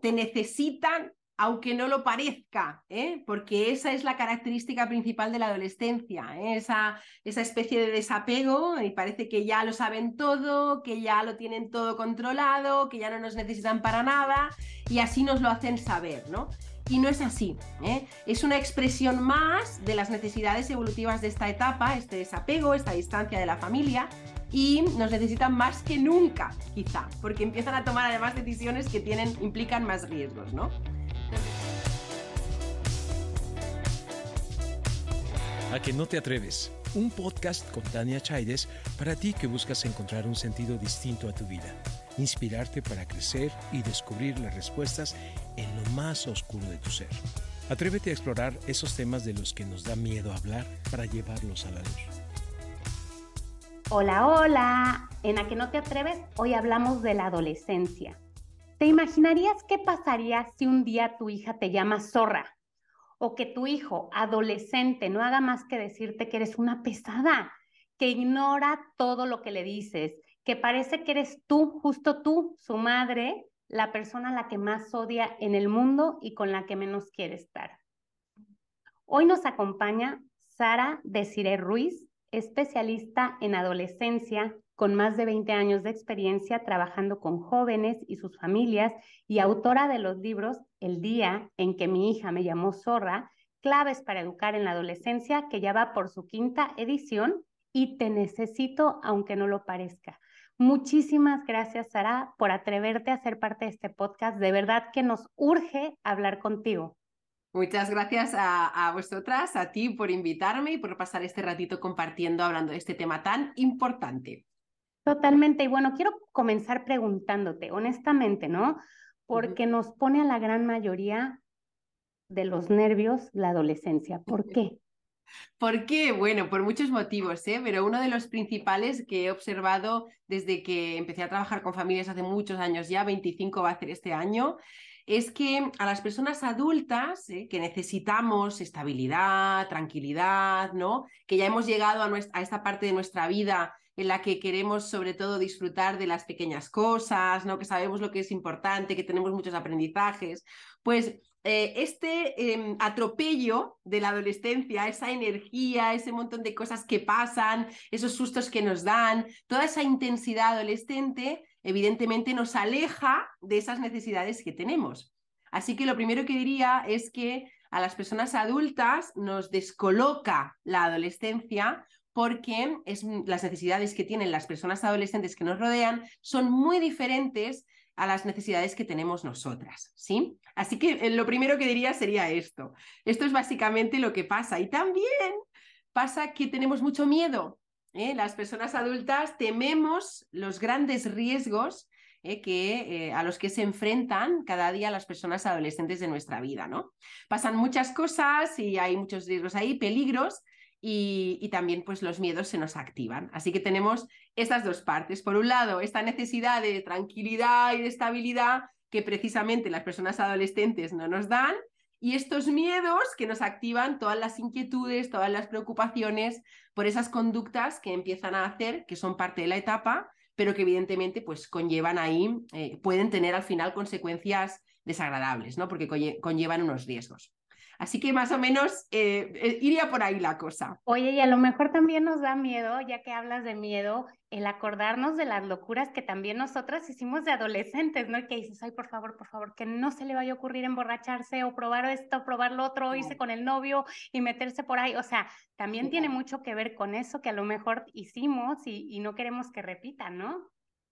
te necesitan aunque no lo parezca, ¿eh? porque esa es la característica principal de la adolescencia, ¿eh? esa, esa, especie de desapego y parece que ya lo saben todo, que ya lo tienen todo controlado, que ya no nos necesitan para nada y así nos lo hacen saber, ¿no? Y no es así, ¿eh? es una expresión más de las necesidades evolutivas de esta etapa, este desapego, esta distancia de la familia y nos necesitan más que nunca, quizá, porque empiezan a tomar además decisiones que tienen, implican más riesgos, ¿no? A que no te atreves. Un podcast con Tania Chaides para ti que buscas encontrar un sentido distinto a tu vida, inspirarte para crecer y descubrir las respuestas en lo más oscuro de tu ser. Atrévete a explorar esos temas de los que nos da miedo hablar para llevarlos a la luz. Hola, hola. En A que no te atreves, hoy hablamos de la adolescencia. ¿Te imaginarías qué pasaría si un día tu hija te llama zorra? o que tu hijo adolescente no haga más que decirte que eres una pesada, que ignora todo lo que le dices, que parece que eres tú, justo tú, su madre, la persona la que más odia en el mundo y con la que menos quiere estar. Hoy nos acompaña Sara Desiree Ruiz, especialista en adolescencia, con más de 20 años de experiencia trabajando con jóvenes y sus familias y autora de los libros El día en que mi hija me llamó zorra, claves para educar en la adolescencia, que ya va por su quinta edición y te necesito aunque no lo parezca. Muchísimas gracias, Sara, por atreverte a ser parte de este podcast. De verdad que nos urge hablar contigo. Muchas gracias a, a, vosotras, a ti por invitarme y por pasar este ratito compartiendo, hablando de este tema tan importante. Totalmente. Y bueno, quiero comenzar preguntándote, honestamente, ¿no? Porque nos pone a la gran mayoría de los nervios la adolescencia. ¿Por qué? ¿Por qué? Bueno, por muchos motivos, ¿eh? pero uno de los principales que he observado desde que empecé a trabajar con familias hace muchos años ya, 25 va a ser este año, es que a las personas adultas ¿eh? que necesitamos estabilidad, tranquilidad, ¿no? que ya hemos llegado a, a esta parte de nuestra vida en la que queremos sobre todo disfrutar de las pequeñas cosas, ¿no? que sabemos lo que es importante, que tenemos muchos aprendizajes, pues eh, este em, atropello de la adolescencia, esa energía, ese montón de cosas que pasan, esos sustos que nos dan, toda esa intensidad adolescente, evidentemente nos aleja de esas necesidades que tenemos. Así que lo primero que diría es que a las personas adultas nos descoloca la adolescencia porque es, las necesidades que tienen las personas adolescentes que nos rodean son muy diferentes a las necesidades que tenemos nosotras, ¿sí? Así que eh, lo primero que diría sería esto. Esto es básicamente lo que pasa. Y también pasa que tenemos mucho miedo. ¿eh? Las personas adultas tememos los grandes riesgos ¿eh? que, a los que se enfrentan cada día las personas adolescentes de nuestra vida, ¿no? Pasan muchas cosas y hay muchos riesgos ahí, peligros, y, también pues los miedos se nos activan. Así que tenemos estas dos partes. Por un lado, esta necesidad de tranquilidad y de estabilidad que precisamente las personas adolescentes no nos dan y estos miedos que nos activan todas las inquietudes, todas las preocupaciones por esas conductas que empiezan a hacer, que son parte de la etapa, pero que evidentemente pues conllevan ahí, eh, pueden tener al final consecuencias desagradables, ¿no? Porque conllevan unos riesgos. Así que más o menos eh, eh, iría por ahí la cosa. Oye, y a lo mejor también nos da miedo, ya que hablas de miedo, el acordarnos de las locuras que también nosotras hicimos de adolescentes, ¿no? Que dices, ay, por favor, por favor, que no se le vaya a ocurrir emborracharse o probar esto, probar lo otro, irse con el novio y meterse por ahí. O sea, también tiene mucho que ver con eso que a lo mejor hicimos y, no queremos que repitan, ¿no?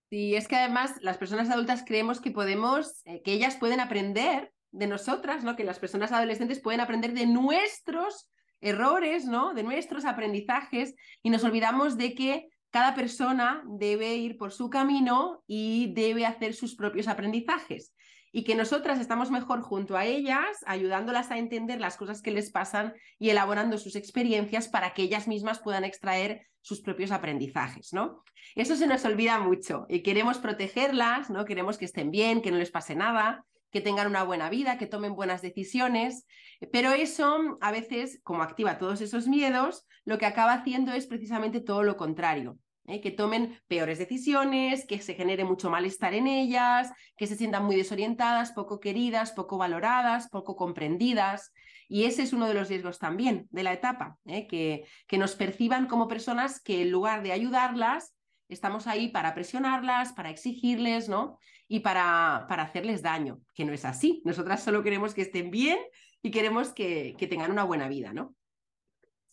Sí, es que además las personas adultas creemos que podemos, eh, que ellas pueden aprender de nosotras, ¿no? Que las personas adolescentes pueden aprender de nuestros errores, ¿no? De nuestros aprendizajes y nos olvidamos de que cada persona debe ir por su camino y debe hacer sus propios aprendizajes y que nosotras estamos mejor junto a ellas, ayudándolas a entender las cosas que les pasan y elaborando sus experiencias para que ellas mismas puedan extraer sus propios aprendizajes, ¿no? Eso se nos olvida mucho y queremos protegerlas, ¿no? Queremos que estén bien, que no les pase nada, que tengan una buena vida, que tomen buenas decisiones, pero eso a veces, como activa todos esos miedos, lo que acaba haciendo es precisamente todo lo contrario. ¿eh? que tomen peores decisiones, que se genere mucho malestar en ellas, que se sientan muy desorientadas, poco queridas, poco valoradas, poco comprendidas. Y ese es uno de los riesgos también de la etapa, ¿eh? que, que nos perciban como personas que en lugar de ayudarlas, estamos ahí para presionarlas, para exigirles, ¿no? Y para, para hacerles daño, que no es así. Nosotras solo queremos que estén bien y queremos que, que tengan una buena vida, ¿no?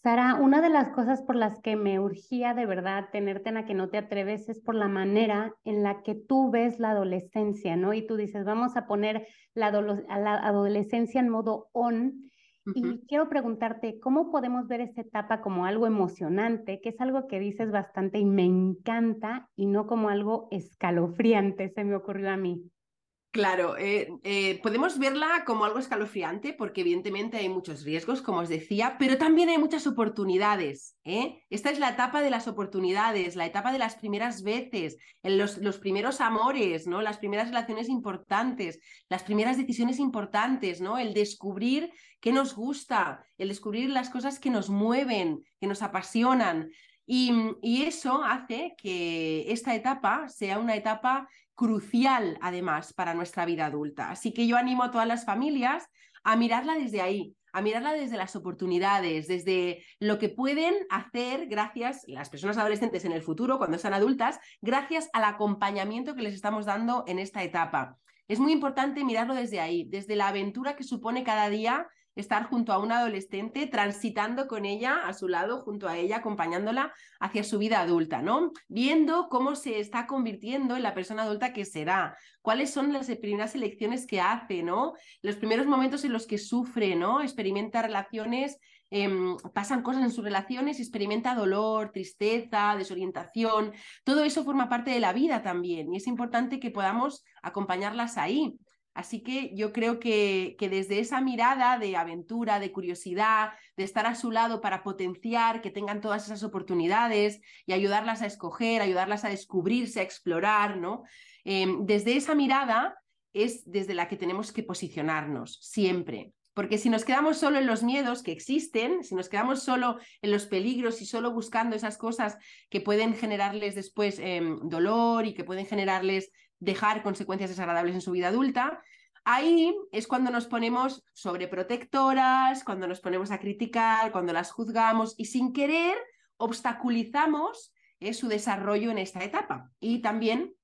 Sara, una de las cosas por las que me urgía de verdad tenerte en la que no te atreves es por la manera en la que tú ves la adolescencia, ¿no? Y tú dices, vamos a poner la, la adolescencia en modo on. Y quiero preguntarte, ¿cómo podemos ver esta etapa como algo emocionante, que es algo que dices bastante y me encanta, y no como algo escalofriante, se me ocurrió a mí? Claro, eh, eh, podemos verla como algo escalofriante porque evidentemente hay muchos riesgos, como os decía, pero también hay muchas oportunidades. ¿eh? Esta es la etapa de las oportunidades, la etapa de las primeras veces, los, los, primeros amores, ¿no? las primeras relaciones importantes, las primeras decisiones importantes, ¿no? el descubrir qué nos gusta, el descubrir las cosas que nos mueven, que nos apasionan. y eso hace que esta etapa sea una etapa crucial además para nuestra vida adulta. Así que yo animo a todas las familias a mirarla desde ahí, a mirarla desde las oportunidades, desde lo que pueden hacer gracias, las personas adolescentes en el futuro, cuando sean adultas, gracias al acompañamiento que les estamos dando en esta etapa. Es muy importante mirarlo desde ahí, desde la aventura que supone cada día estar junto a una adolescente, transitando con ella a su lado, junto a ella, acompañándola hacia su vida adulta, ¿no? Viendo cómo se está convirtiendo en la persona adulta que será, cuáles son las primeras elecciones que hace, ¿no? Los primeros momentos en los que sufre, ¿no? Experimenta relaciones em, pasan cosas en sus relaciones, experimenta dolor, tristeza, desorientación. Todo eso forma parte de la vida también y es importante que podamos acompañarlas ahí. Así que yo creo que, que, desde esa mirada de aventura, de curiosidad, de estar a su lado para potenciar que tengan todas esas oportunidades y ayudarlas a escoger, ayudarlas a descubrirse, a explorar, ¿no? Em, desde esa mirada es desde la que tenemos que posicionarnos siempre. Porque si nos quedamos solo en los miedos que existen, si nos quedamos solo en los peligros y solo buscando esas cosas que pueden generarles después em, dolor y que pueden generarles dejar consecuencias desagradables en su vida adulta, ahí es cuando nos ponemos sobreprotectoras, cuando nos ponemos a criticar, cuando las juzgamos y sin querer obstaculizamos eh, su desarrollo en esta etapa. Y también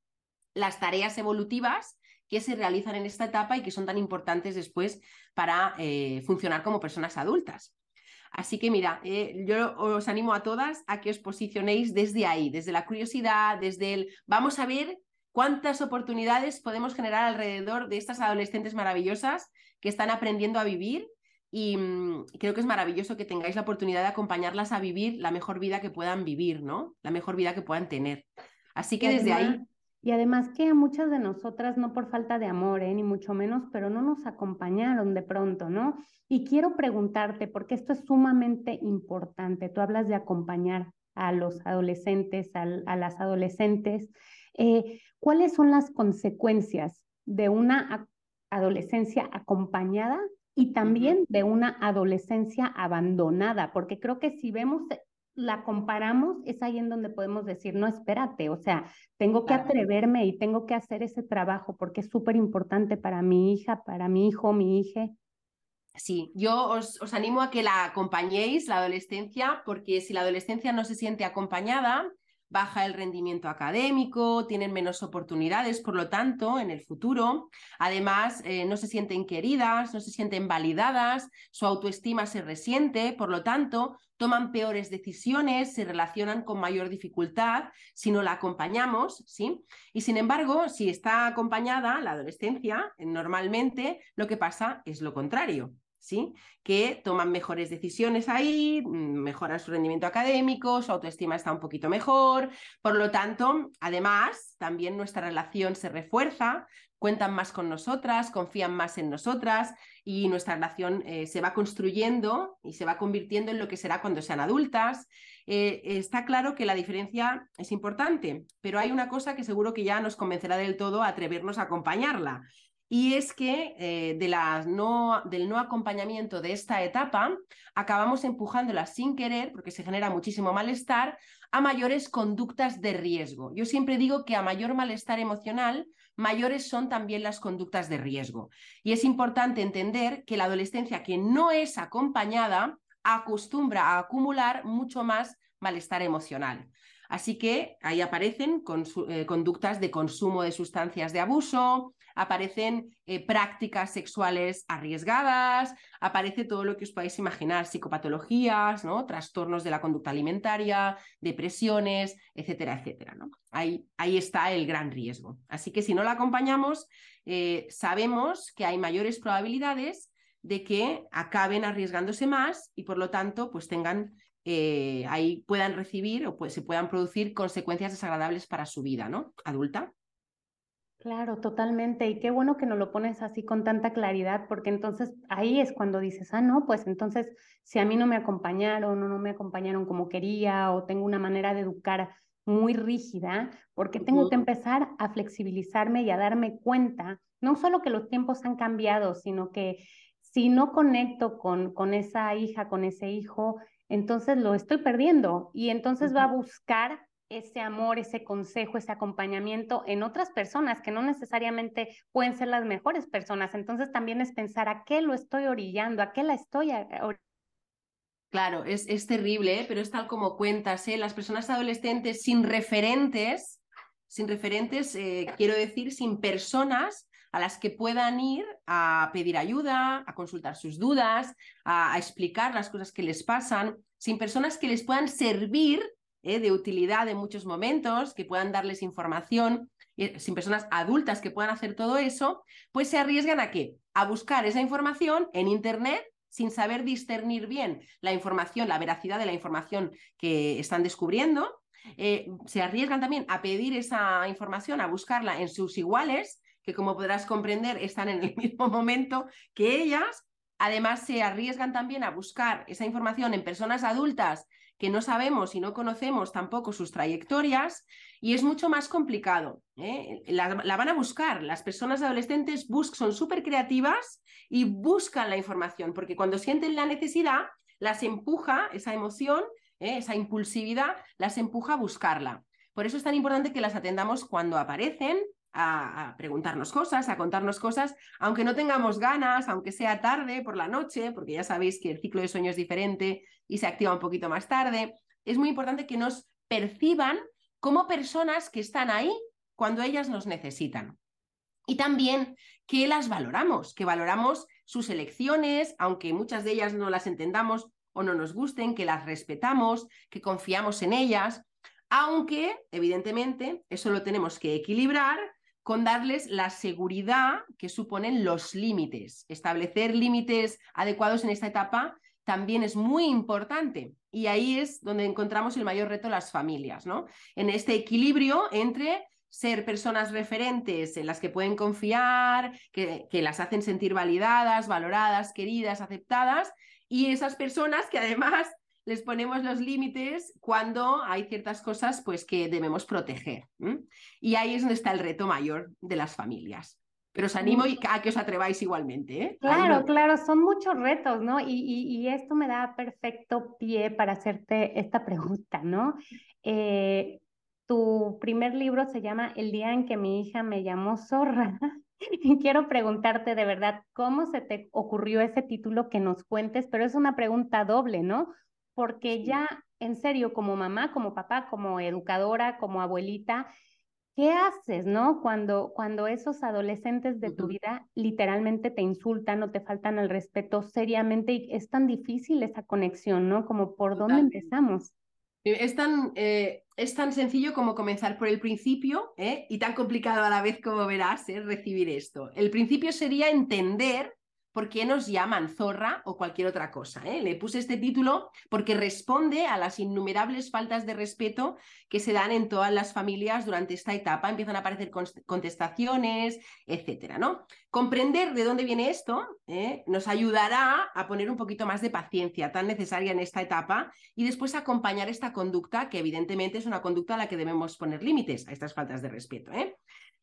las tareas evolutivas que se realizan en esta etapa y que son tan importantes después para eh, funcionar como personas adultas. Así que mira, eh, yo os animo a todas a que os posicionéis desde ahí, desde la curiosidad, desde el vamos a ver cuántas oportunidades podemos generar alrededor de estas adolescentes maravillosas que están aprendiendo a vivir y mm, creo que es maravilloso que tengáis la oportunidad de acompañarlas a vivir la mejor vida que puedan vivir, ¿no? La mejor vida que puedan tener. Así que desde ahí... Y además que a muchas de nosotras, no por falta de amor, ¿eh? ni mucho menos, pero no nos acompañaron de pronto, ¿no? Y quiero preguntarte, porque esto es sumamente importante, tú hablas de acompañar a los adolescentes, a, a las adolescentes, eh, ¿Cuáles son las consecuencias de una adolescencia acompañada y también de una adolescencia abandonada? Porque creo que si vemos, la comparamos, es ahí en donde podemos decir, no, espérate, o sea, tengo que atreverme y tengo que hacer ese trabajo porque es súper importante para mi hija, para mi hijo, mi hija. Sí, yo os, os, animo a que la acompañéis, la adolescencia, porque si la adolescencia no se siente acompañada, baja el rendimiento académico, tienen menos oportunidades, por lo tanto, en el futuro, además, eh, no se sienten queridas, no se sienten validadas, su autoestima se resiente, por lo tanto, toman peores decisiones, se relacionan con mayor dificultad si no la acompañamos, ¿sí? Y sin embargo, si está acompañada la adolescencia, normalmente lo que pasa es lo contrario. ¿Sí? que toman mejores decisiones ahí, mm, mejoran su rendimiento académico, su autoestima está un poquito mejor. Por lo tanto, además, también nuestra relación se refuerza, cuentan más con nosotras, confían más en nosotras y nuestra relación eh, se va construyendo y se va convirtiendo en lo que será cuando sean adultas. Eh, está claro que la diferencia es importante, pero hay una cosa que seguro que ya nos convencerá del todo a atrevernos a acompañarla y es que eh, de la no, del no acompañamiento de esta etapa acabamos empujándola sin querer, porque se genera muchísimo malestar, a mayores conductas de riesgo. Yo siempre digo que a mayor malestar emocional, mayores son también las conductas de riesgo. Y es importante entender que la adolescencia que no es acompañada acostumbra a acumular mucho más malestar emocional. Así que ahí aparecen eh, conductas de consumo de sustancias de abuso, aparecen eh, prácticas sexuales arriesgadas, aparece todo lo que os podáis imaginar, psicopatologías, ¿no? trastornos de la conducta alimentaria, depresiones, etcétera, etcétera. ¿no? Ahí, ahí, está el gran riesgo. Así que si no la acompañamos, eh, sabemos que hay mayores probabilidades de que acaben arriesgándose más y por lo tanto pues tengan eh, ahí puedan recibir o pues, se puedan producir consecuencias desagradables para su vida, ¿no? Adulta. Claro, totalmente. Y qué bueno que nos lo pones así con tanta claridad, porque entonces ahí es cuando dices, ah, no, pues entonces si a mí no me acompañaron o no me acompañaron como quería o tengo una manera de educar muy rígida, porque tengo que empezar a flexibilizarme y a darme cuenta, no solo que los tiempos han cambiado, sino que si no conecto con, con esa hija, con ese hijo, entonces lo estoy perdiendo y entonces va a buscar ese amor, ese consejo, ese acompañamiento en otras personas que no necesariamente pueden ser las mejores personas. Entonces también es pensar a qué lo estoy orillando, a qué la estoy Claro, es, es terrible, ¿eh? pero es tal como cuentas, ¿eh? las personas adolescentes sin referentes, sin referentes, eh, quiero decir, sin personas a las que puedan ir a pedir ayuda, a consultar sus dudas, a, explicar las cosas que les pasan, sin personas que les puedan servir ¿eh? de utilidad en muchos momentos, que puedan darles información, sin personas adultas que puedan hacer todo eso, pues se arriesgan a qué? A buscar esa información en Internet sin saber discernir bien la información, la veracidad de la información que están descubriendo. Eh, se arriesgan también a pedir esa información, a buscarla en sus iguales que como podrás comprender están en el mismo momento que ellas. Además, se arriesgan también a buscar esa información en personas adultas que no sabemos y no conocemos tampoco sus trayectorias y es mucho más complicado. ¿eh? La, van a buscar. Las personas adolescentes son súper creativas y buscan la información porque cuando sienten la necesidad, las empuja esa emoción, ¿eh? esa impulsividad, las empuja a buscarla. Por eso es tan importante que las atendamos cuando aparecen a, preguntarnos cosas, a contarnos cosas, aunque no tengamos ganas, aunque sea tarde por la noche, porque ya sabéis que el ciclo de sueño es diferente y se activa un poquito más tarde. Es muy importante que nos perciban como personas que están ahí cuando ellas nos necesitan. Y también que las valoramos, que valoramos sus elecciones, aunque muchas de ellas no las entendamos o no nos gusten, que las respetamos, que confiamos en ellas, aunque evidentemente eso lo tenemos que equilibrar con darles la seguridad que suponen los límites. Establecer límites adecuados en esta etapa también es muy importante y ahí es donde encontramos el mayor reto las familias, ¿no? En este equilibrio entre ser personas referentes en las que pueden confiar, que, que las hacen sentir validadas, valoradas, queridas, aceptadas, y esas personas que además les ponemos los límites cuando hay ciertas cosas pues, que debemos proteger. Y ahí es donde está el reto mayor de las familias. Pero os animo a que os atreváis igualmente. ¿eh? Claro, claro, son muchos retos, ¿no? Y, esto me da perfecto pie para hacerte esta pregunta, ¿no? Eh, tu primer libro se llama El día en que mi hija me llamó zorra. Y quiero preguntarte de verdad, ¿cómo se te ocurrió ese título que nos cuentes? Pero es una pregunta doble, ¿no? Porque ya en serio, como mamá, como papá, como educadora, como abuelita, ¿qué haces, no? Cuando, cuando esos adolescentes de tu vida literalmente te insultan o te faltan al respeto seriamente y es tan difícil esa conexión, ¿no? Como por dónde empezamos. Es tan, eh, es tan sencillo como comenzar por el principio ¿eh? y tan complicado a la vez como verás ¿eh? recibir esto. El principio sería entender por qué nos llaman zorra o cualquier otra cosa. ¿eh? Le puse este título porque responde a las innumerables faltas de respeto que se dan en todas las familias durante esta etapa. Empiezan a aparecer contestaciones, etcétera. ¿no? Comprender de dónde viene esto ¿eh? nos ayudará a poner un poquito más de paciencia tan necesaria en esta etapa y después acompañar esta conducta, que evidentemente es una conducta a la que debemos poner límites a estas faltas de respeto. ¿eh?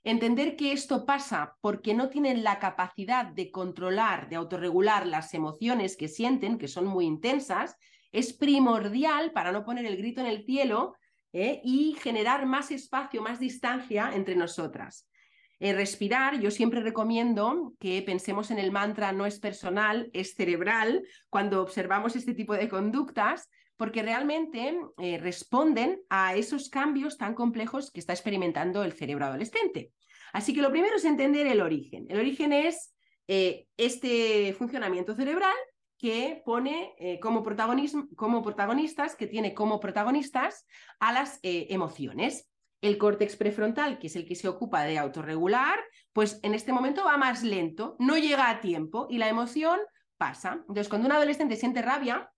Entender que esto pasa porque no tienen la capacidad de controlar, de autorregular las emociones que sienten, que son muy intensas, es primordial para no poner el grito en el cielo ¿eh? y generar más espacio, más distancia entre nosotras. Eh, respirar, yo siempre recomiendo que pensemos en el mantra no es personal, es cerebral, cuando observamos este tipo de conductas, porque realmente eh, responden a esos cambios tan complejos que está experimentando el cerebro adolescente. Así que lo primero es entender el origen. El origen es eh, este funcionamiento cerebral que pone eh, como, como, protagonistas, que tiene como protagonistas a las emociones. El córtex prefrontal, que es el que se ocupa de autorregular, pues en este momento va más lento, no llega a tiempo y la emoción pasa. Entonces, cuando un adolescente siente rabia,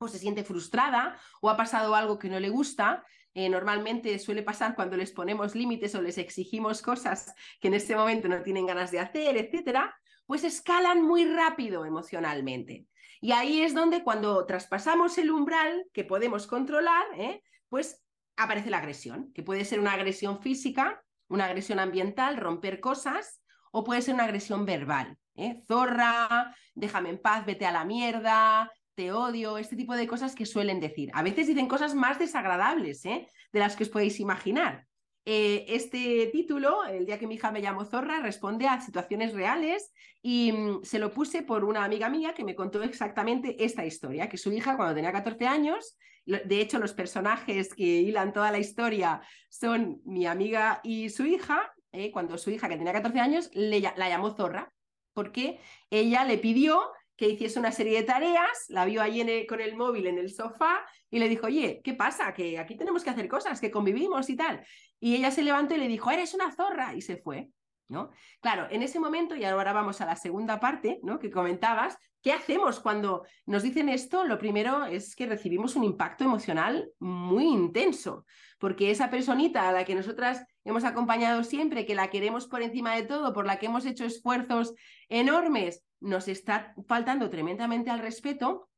o se siente frustrada, o ha pasado algo que no le gusta, eh, normalmente suele pasar cuando les ponemos límites o les exigimos cosas que en este momento no tienen ganas de hacer, etcétera, pues escalan muy rápido emocionalmente. Y ahí es donde cuando traspasamos el umbral que podemos controlar, ¿eh? pues aparece la agresión, que puede ser una agresión física, una agresión ambiental, romper cosas, o puede ser una agresión verbal. ¿eh? Zorra, déjame en paz, vete a la mierda, te odio, este tipo de cosas que suelen decir. A veces dicen cosas más desagradables ¿eh? de las que os podéis imaginar. Eh, este título, El día que mi hija me llamó zorra, responde a situaciones reales y mm, se lo puse por una amiga mía que me contó exactamente esta historia, que su hija cuando tenía 14 años, de hecho los personajes que hilan toda la historia son mi amiga y su hija, ¿eh? cuando su hija que tenía 14 años le, la llamó zorra, porque ella le pidió que hiciese una serie de tareas, la vio allí con el móvil en el sofá y le dijo, oye, ¿qué pasa? Que aquí tenemos que hacer cosas, que convivimos y tal. Y ella se levantó y le dijo, eres una zorra, y se fue. ¿no? Claro, en ese momento, y ahora vamos a la segunda parte ¿no? que comentabas, ¿qué hacemos cuando nos dicen esto? Lo primero es que recibimos un impacto emocional muy intenso, porque esa personita a la que nosotras hemos acompañado siempre, que la queremos por encima de todo, por la que hemos hecho esfuerzos enormes, nos está faltando tremendamente al respeto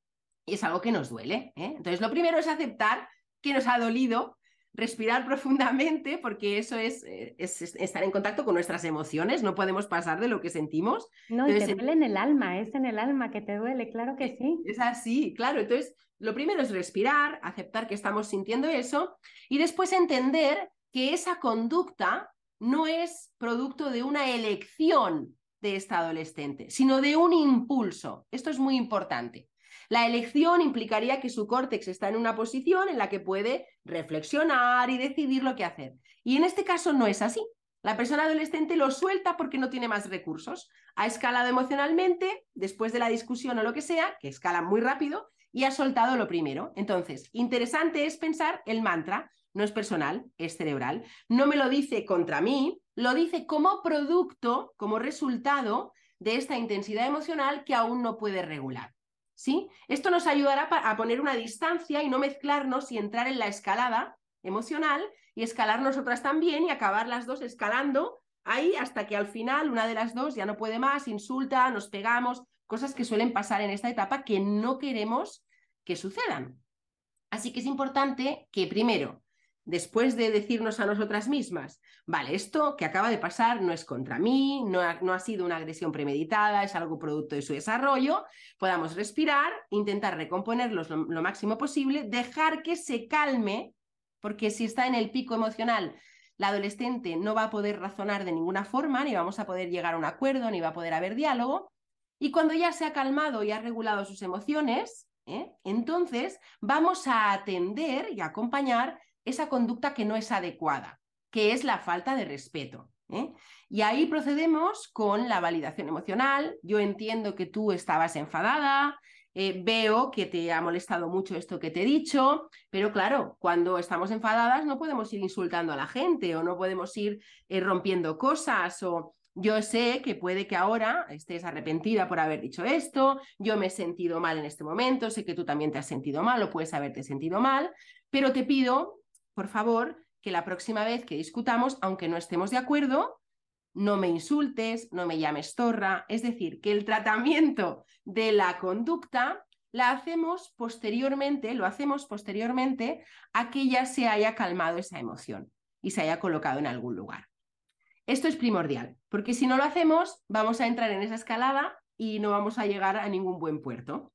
y es algo que nos duele. ¿eh? Entonces, lo primero es aceptar que nos ha dolido, respirar profundamente, porque eso es, eh, estar en contacto con nuestras emociones, no podemos pasar de lo que sentimos. No, y te duele en el alma, es en el alma que te duele, claro que sí. Es así, claro. Entonces, lo primero es respirar, aceptar que estamos sintiendo eso y después entender que esa conducta no es producto de una elección de esta adolescente, sino de un impulso. Esto es muy importante. La elección implicaría que su córtex está en una posición en la que puede reflexionar y decidir lo que hacer. Y en este caso no es así. La persona adolescente lo suelta porque no tiene más recursos. Ha escalado emocionalmente después de la discusión o lo que sea, que escala muy rápido, y ha soltado lo primero. Entonces, interesante es pensar el mantra, no es personal, es cerebral. No me lo dice contra mí, lo dice como producto, como resultado de esta intensidad emocional que aún no puede regular. ¿Sí? Esto nos ayudará a poner una distancia y no mezclarnos y entrar en la escalada emocional y escalar nosotras también y acabar las dos escalando ahí hasta que al final una de las dos ya no puede más, insulta, nos pegamos, cosas que suelen pasar en esta etapa que no queremos que sucedan. Así que es importante que primero después de decirnos a nosotras mismas, vale, esto que acaba de pasar no es contra mí, no ha, no ha, sido una agresión premeditada, es algo producto de su desarrollo, podamos respirar, intentar recomponerlos lo, máximo posible, dejar que se calme, porque si está en el pico emocional, la adolescente no va a poder razonar de ninguna forma, ni vamos a poder llegar a un acuerdo, ni va a poder haber diálogo. Y cuando ya se ha calmado y ha regulado sus emociones, ¿eh? entonces vamos a atender y acompañar esa conducta que no es adecuada, que es la falta de respeto. ¿eh? Y ahí procedemos con la validación emocional. Yo entiendo que tú estabas enfadada, eh, veo que te ha molestado mucho esto que te he dicho, pero claro, cuando estamos enfadadas no podemos ir insultando a la gente o no podemos ir eh, rompiendo cosas o yo sé que puede que ahora estés arrepentida por haber dicho esto, yo me he sentido mal en este momento, sé que tú también te has sentido mal o puedes haberte sentido mal, pero te pido, por favor, que la próxima vez que discutamos, aunque no estemos de acuerdo, no me insultes, no me llames torra, es decir, que el tratamiento de la conducta la hacemos posteriormente, lo hacemos posteriormente a que ya se haya calmado esa emoción y se haya colocado en algún lugar. Esto es primordial, porque si no lo hacemos, vamos a entrar en esa escalada y no vamos a llegar a ningún buen puerto.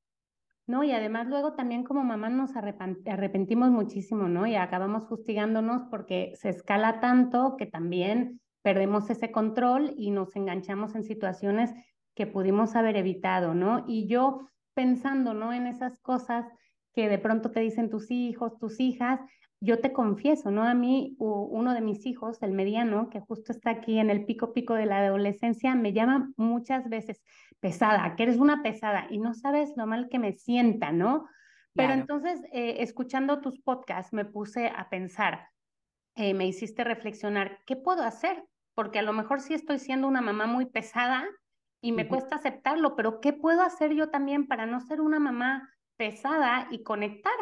No, y además luego también como mamá nos arrepentimos muchísimo, ¿no? Y acabamos fustigándonos porque se escala tanto que también perdemos ese control y nos enganchamos en situaciones que pudimos haber evitado, ¿no? Y yo pensando, ¿no? En esas cosas que de pronto te dicen tus hijos, tus hijas, yo te confieso, ¿no? A mí, uno de mis hijos, el mediano, que justo está aquí en el pico pico de la adolescencia, me llama muchas veces pesada, que eres una pesada y no sabes lo mal que me sienta, ¿no? Pero entonces, eh, escuchando tus podcasts, me puse a pensar, eh, me hiciste reflexionar, ¿qué puedo hacer? Porque a lo mejor sí estoy siendo una mamá muy pesada y me cuesta aceptarlo, pero ¿qué puedo hacer yo también para no ser una mamá pesada y conectar?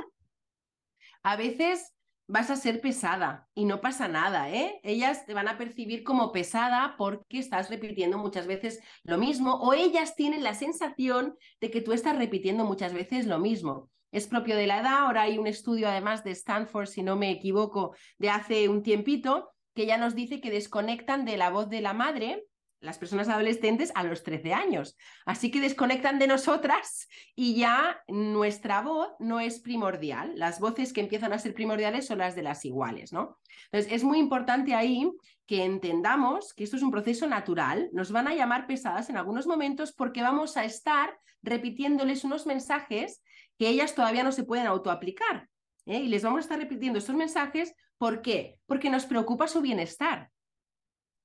A veces vas a ser pesada y no pasa nada, ¿eh? Ellas te van a percibir como pesada porque estás repitiendo muchas veces lo mismo o ellas tienen la sensación de que tú estás repitiendo muchas veces lo mismo. Es propio de la edad, ahora hay un estudio además de Stanford, si no me equivoco, de hace un tiempito, que ya nos dice que desconectan de la voz de la madre las personas adolescentes a los 13 años. Así que desconectan de nosotras y ya nuestra voz no es primordial. Las voces que empiezan a ser primordiales son las de las iguales, ¿no? Entonces, es muy importante ahí que entendamos que esto es un proceso natural. Nos van a llamar pesadas en algunos momentos porque vamos a estar repitiéndoles unos mensajes que ellas todavía no se pueden autoaplicar. ¿eh? Y les vamos a estar repitiendo estos mensajes. ¿Por qué? Porque nos preocupa su bienestar.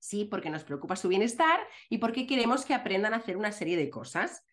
Sí, porque nos preocupa su bienestar y porque queremos que aprendan a hacer una serie de cosas.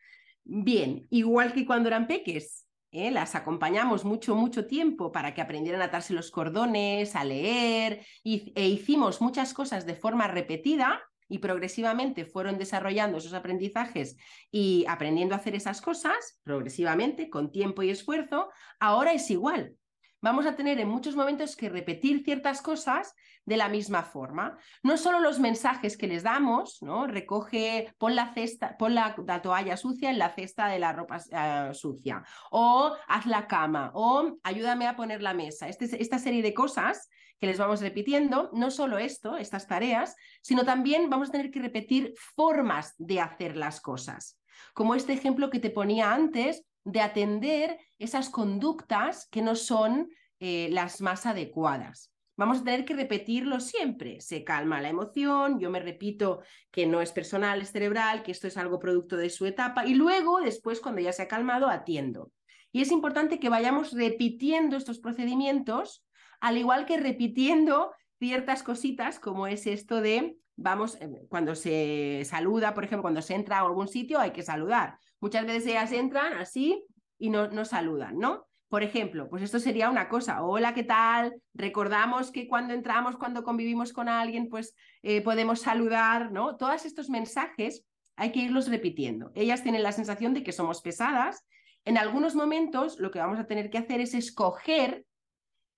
Bien, igual que cuando eran peques, ¿eh? las acompañamos mucho, mucho tiempo para que aprendieran a atarse los cordones, a leer, e hicimos muchas cosas de forma repetida y progresivamente fueron desarrollando esos aprendizajes y aprendiendo a hacer esas cosas, progresivamente, con tiempo y esfuerzo, ahora es igual vamos a tener en muchos momentos que repetir ciertas cosas de la misma forma. No solo los mensajes que les damos, ¿no? Recoge, pon la cesta, pon la, toalla sucia en la cesta de la ropa eh, sucia, o haz la cama, o ayúdame a poner la mesa. Este, esta serie de cosas que les vamos repitiendo, no solo esto, estas tareas, sino también vamos a tener que repetir formas de hacer las cosas. Como este ejemplo que te ponía antes de atender esas conductas que no son eh, las más adecuadas. Vamos a tener que repetirlo siempre. Se calma la emoción, yo me repito que no es personal, es cerebral, que esto es algo producto de su etapa y luego, después, cuando ya se ha calmado, atiendo. Y es importante que vayamos repitiendo estos procedimientos, al igual que repitiendo ciertas cositas como es esto de, vamos, eh, cuando se saluda, por ejemplo, cuando se entra a algún sitio hay que saludar. Muchas veces ellas entran así y no, no saludan, ¿no? Por ejemplo, pues esto sería una cosa, hola, ¿qué tal? Recordamos que cuando entramos, cuando convivimos con alguien, pues eh, podemos saludar, ¿no? Todos estos mensajes hay que irlos repitiendo. Ellas tienen la sensación de que somos pesadas. En algunos momentos lo que vamos a tener que hacer es escoger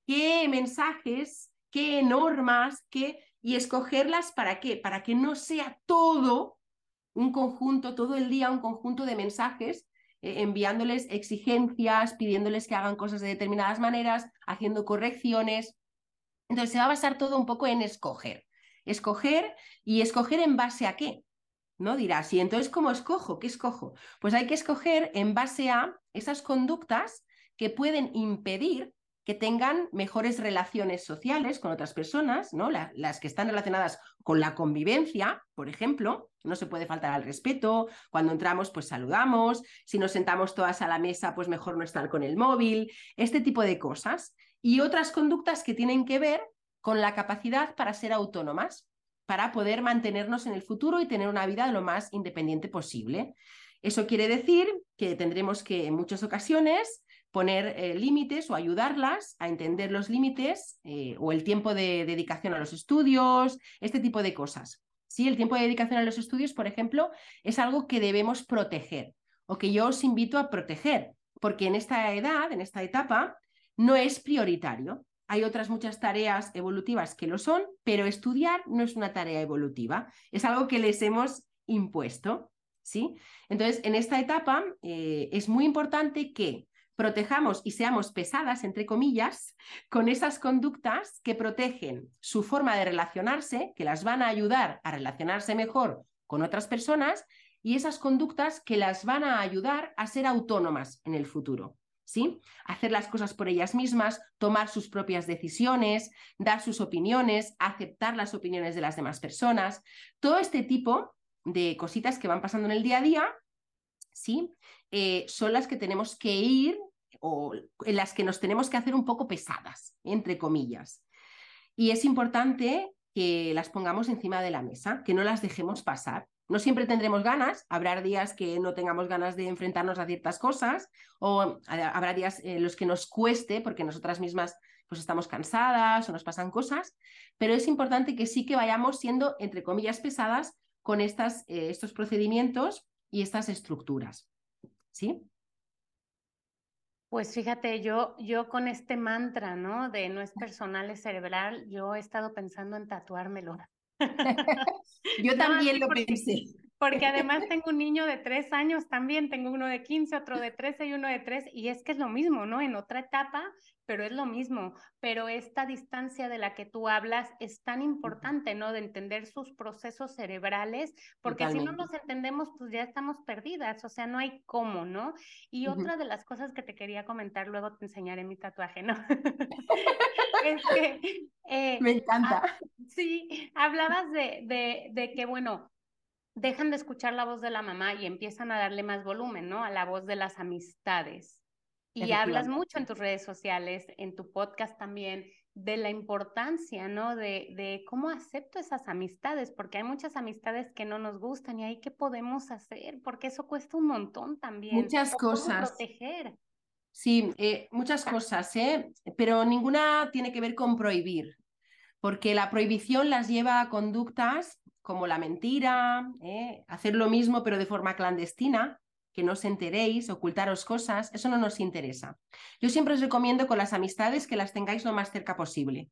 qué mensajes, qué normas, qué... y escogerlas para qué, para que no sea todo un conjunto, todo el día un conjunto de mensajes, eh, enviándoles exigencias, pidiéndoles que hagan cosas de determinadas maneras, haciendo correcciones. Entonces se va a basar todo un poco en escoger. Escoger y escoger en base a qué. ¿No? Dirás, y entonces, ¿cómo escojo? ¿Qué escojo? Pues hay que escoger en base a esas conductas que pueden impedir que tengan mejores relaciones sociales con otras personas, ¿no? las que están relacionadas con la convivencia, por ejemplo, no se puede faltar al respeto, cuando entramos pues saludamos, si nos sentamos todas a la mesa pues mejor no estar con el móvil, este tipo de cosas y otras conductas que tienen que ver con la capacidad para ser autónomas, para poder mantenernos en el futuro y tener una vida lo más independiente posible. Eso quiere decir que tendremos que en muchas ocasiones poner eh, límites o ayudarlas a entender los límites eh, o el tiempo de dedicación a los estudios, este tipo de cosas. Sí, el tiempo de dedicación a los estudios, por ejemplo, es algo que debemos proteger o que yo os invito a proteger, porque en esta edad, en esta etapa, no es prioritario. Hay otras muchas tareas evolutivas que lo son, pero estudiar no es una tarea evolutiva, es algo que les hemos impuesto. ¿sí? Entonces, en esta etapa eh, es muy importante que protejamos y seamos pesadas, entre comillas, con esas conductas que protegen su forma de relacionarse, que las van a ayudar a relacionarse mejor con otras personas y esas conductas que las van a ayudar a ser autónomas en el futuro. ¿Sí? Hacer las cosas por ellas mismas, tomar sus propias decisiones, dar sus opiniones, aceptar las opiniones de las demás personas. Todo este tipo de cositas que van pasando en el día a día, ¿sí? Eh, son las que tenemos que ir o en las que nos tenemos que hacer un poco pesadas, entre comillas. Y es importante que las pongamos encima de la mesa, que no las dejemos pasar. No siempre tendremos ganas, habrá días que no tengamos ganas de enfrentarnos a ciertas cosas o habrá días en los que nos cueste porque nosotras mismas pues estamos cansadas o nos pasan cosas, pero es importante que sí que vayamos siendo, entre comillas, pesadas con estas, eh, estos procedimientos y estas estructuras. ¿Sí? Pues fíjate, yo, yo con este mantra, ¿no? De no es personal, es cerebral, yo he estado pensando en tatuármelo. yo también lo pensé. Porque además tengo un niño de tres años también, tengo uno de 15, otro de 13 y uno de tres, y es que es lo mismo, ¿no? En otra etapa, pero es lo mismo. Pero esta distancia de la que tú hablas es tan importante, ¿no? De entender sus procesos cerebrales, porque si no los entendemos, pues ya estamos perdidas, o sea, no hay cómo, ¿no? Y otra de las cosas que te quería comentar, luego te enseñaré mi tatuaje, ¿no? es que... Eh, Me encanta. sí, hablabas de, de, de que, bueno, dejan de escuchar la voz de la mamá y empiezan a darle más volumen, ¿no? A la voz de las amistades. Y hablas mucho en tus redes sociales, en tu podcast también, de la importancia, ¿no? De, de, cómo acepto esas amistades, porque hay muchas amistades que no nos gustan y ahí qué podemos hacer, porque eso cuesta un montón también. Muchas cosas. proteger. Sí, eh, muchas cosas, ¿eh? Pero ninguna tiene que ver con prohibir, porque la prohibición las lleva a conductas como la mentira, ¿eh? hacer lo mismo pero de forma clandestina, que no os enteréis, ocultaros cosas, eso no nos interesa. Yo siempre os recomiendo con las amistades que las tengáis lo más cerca posible.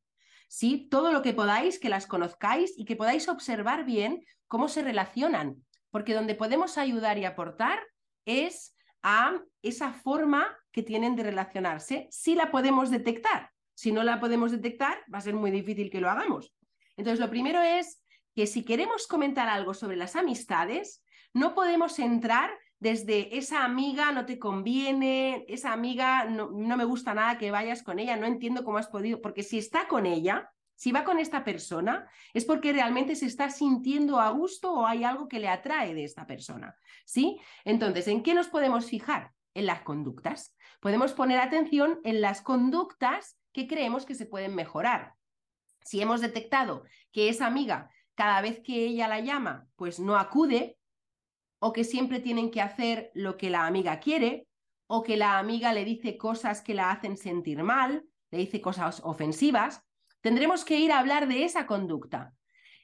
¿sí? Todo lo que podáis, que las conozcáis y que podáis observar bien cómo se relacionan, porque donde podemos ayudar y aportar es a esa forma que tienen de relacionarse, si la podemos detectar. Si no la podemos detectar, va a ser muy difícil que lo hagamos. Entonces, lo primero es que si queremos comentar algo sobre las amistades, no podemos entrar desde esa amiga no te conviene, esa amiga no, me gusta nada que vayas con ella, no entiendo cómo has podido, porque si está con ella, si va con esta persona, es porque realmente se está sintiendo a gusto o hay algo que le atrae de esta persona, ¿sí? Entonces, ¿en qué nos podemos fijar? En las conductas. Podemos poner atención en las conductas que creemos que se pueden mejorar. Si hemos detectado que esa amiga cada vez que ella la llama, pues no acude, o que siempre tienen que hacer lo que la amiga quiere, o que la amiga le dice cosas que la hacen sentir mal, le dice cosas ofensivas, tendremos que ir a hablar de esa conducta.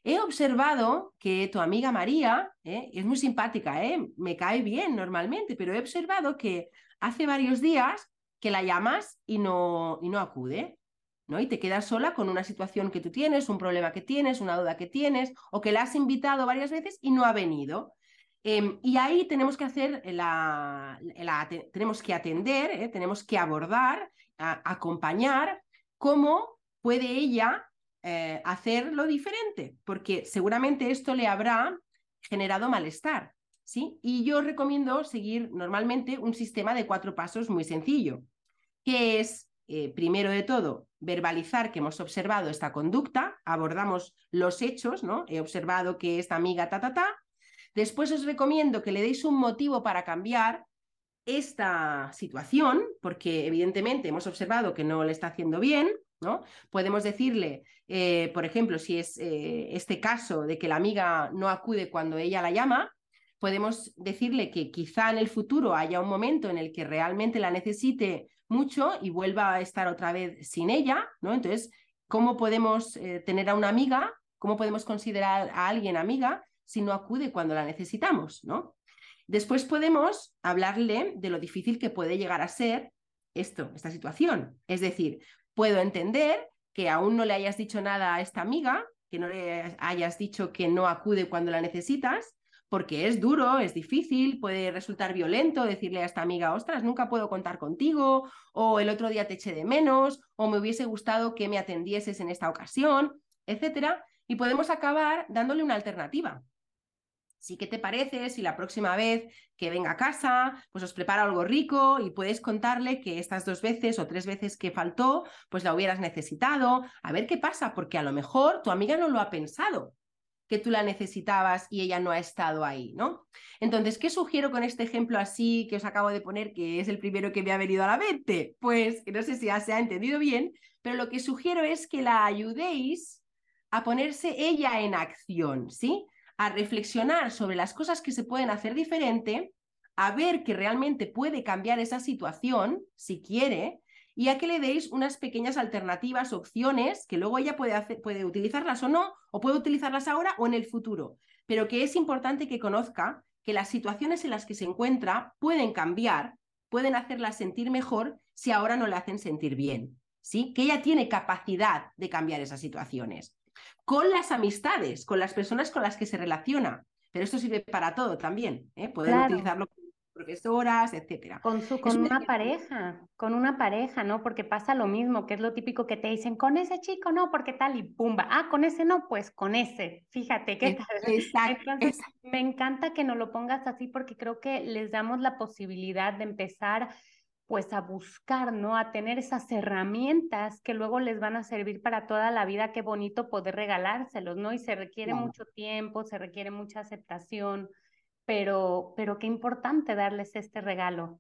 He observado que tu amiga María ¿eh? es muy simpática, ¿eh? me cae bien normalmente, pero he observado que hace varios días que la llamas y no, y no acude. ¿no? Y te quedas sola con una situación que tú tienes, un problema que tienes, una duda que tienes, o que la has invitado varias veces y no ha venido. Em, y ahí tenemos que hacer la, tenemos que atender, ¿eh? tenemos que abordar, acompañar cómo puede ella eh, hacer lo diferente, porque seguramente esto le habrá generado malestar. ¿sí? Y yo recomiendo seguir normalmente un sistema de cuatro pasos muy sencillo, que es, eh, primero de todo, verbalizar que hemos observado esta conducta, abordamos los hechos, ¿no? He observado que esta amiga ta, ta, ta. Después os recomiendo que le deis un motivo para cambiar esta situación, porque evidentemente hemos observado que no le está haciendo bien, ¿no? Podemos decirle, eh, por ejemplo, si es eh, este caso de que la amiga no acude cuando ella la llama, podemos decirle que quizá en el futuro haya un momento en el que realmente la necesite mucho y vuelva a estar otra vez sin ella, ¿no? Entonces, ¿cómo podemos eh, tener a una amiga ¿Cómo podemos considerar a alguien amiga si no acude cuando la necesitamos, ¿no? Después podemos hablarle de lo difícil que puede llegar a ser esto, esta situación. Es decir, puedo entender que aún no le hayas dicho nada a esta amiga, que no le hayas dicho que no acude cuando la necesitas, porque es duro, es difícil, puede resultar violento decirle a esta amiga, ostras, nunca puedo contar contigo, o el otro día te eché de menos, o me hubiese gustado que me atendieses en esta ocasión, etcétera, y podemos acabar dándole una alternativa. Sí, ¿qué te parece si la próxima vez que venga a casa, pues os prepara algo rico y puedes contarle que estas dos veces o tres veces que faltó, pues la hubieras necesitado? A ver qué pasa, porque a lo mejor tu amiga no lo ha pensado que tú la necesitabas y ella no ha estado ahí, ¿no? Entonces, ¿qué sugiero con este ejemplo así que os acabo de poner, que es el primero que me ha venido a la mente? Pues no sé si ya se ha entendido bien, pero lo que sugiero es que la ayudéis a ponerse ella en acción, ¿sí? A reflexionar sobre las cosas que se pueden hacer diferente, a ver que realmente puede cambiar esa situación, si quiere, y a que le deis unas pequeñas alternativas, opciones, que luego ella puede, puede utilizarlas o no, o puede utilizarlas ahora o en el futuro, pero que es importante que conozca que las situaciones en las que se encuentra pueden cambiar, pueden hacerla sentir mejor si ahora no le hacen sentir bien, ¿sí? Que ella tiene capacidad de cambiar esas situaciones con las amistades, con las personas con las que se relaciona. Pero esto sirve para todo también. ¿eh? Pueden utilizarlo con profesoras, etcétera. Con, su, con una pareja, con una pareja, ¿no? Porque pasa lo mismo, que es lo típico que te dicen, con ese chico no, porque tal y pumba. Ah, con ese no, pues con ese. Fíjate que exacto, me encanta que no lo pongas así porque creo que les damos la posibilidad de empezar pues a buscar, ¿no? A tener esas herramientas que luego les van a servir para toda la vida. Qué bonito poder regalárselos, ¿no? Y se requiere mucho tiempo, se requiere mucha aceptación, pero, pero qué importante darles este regalo.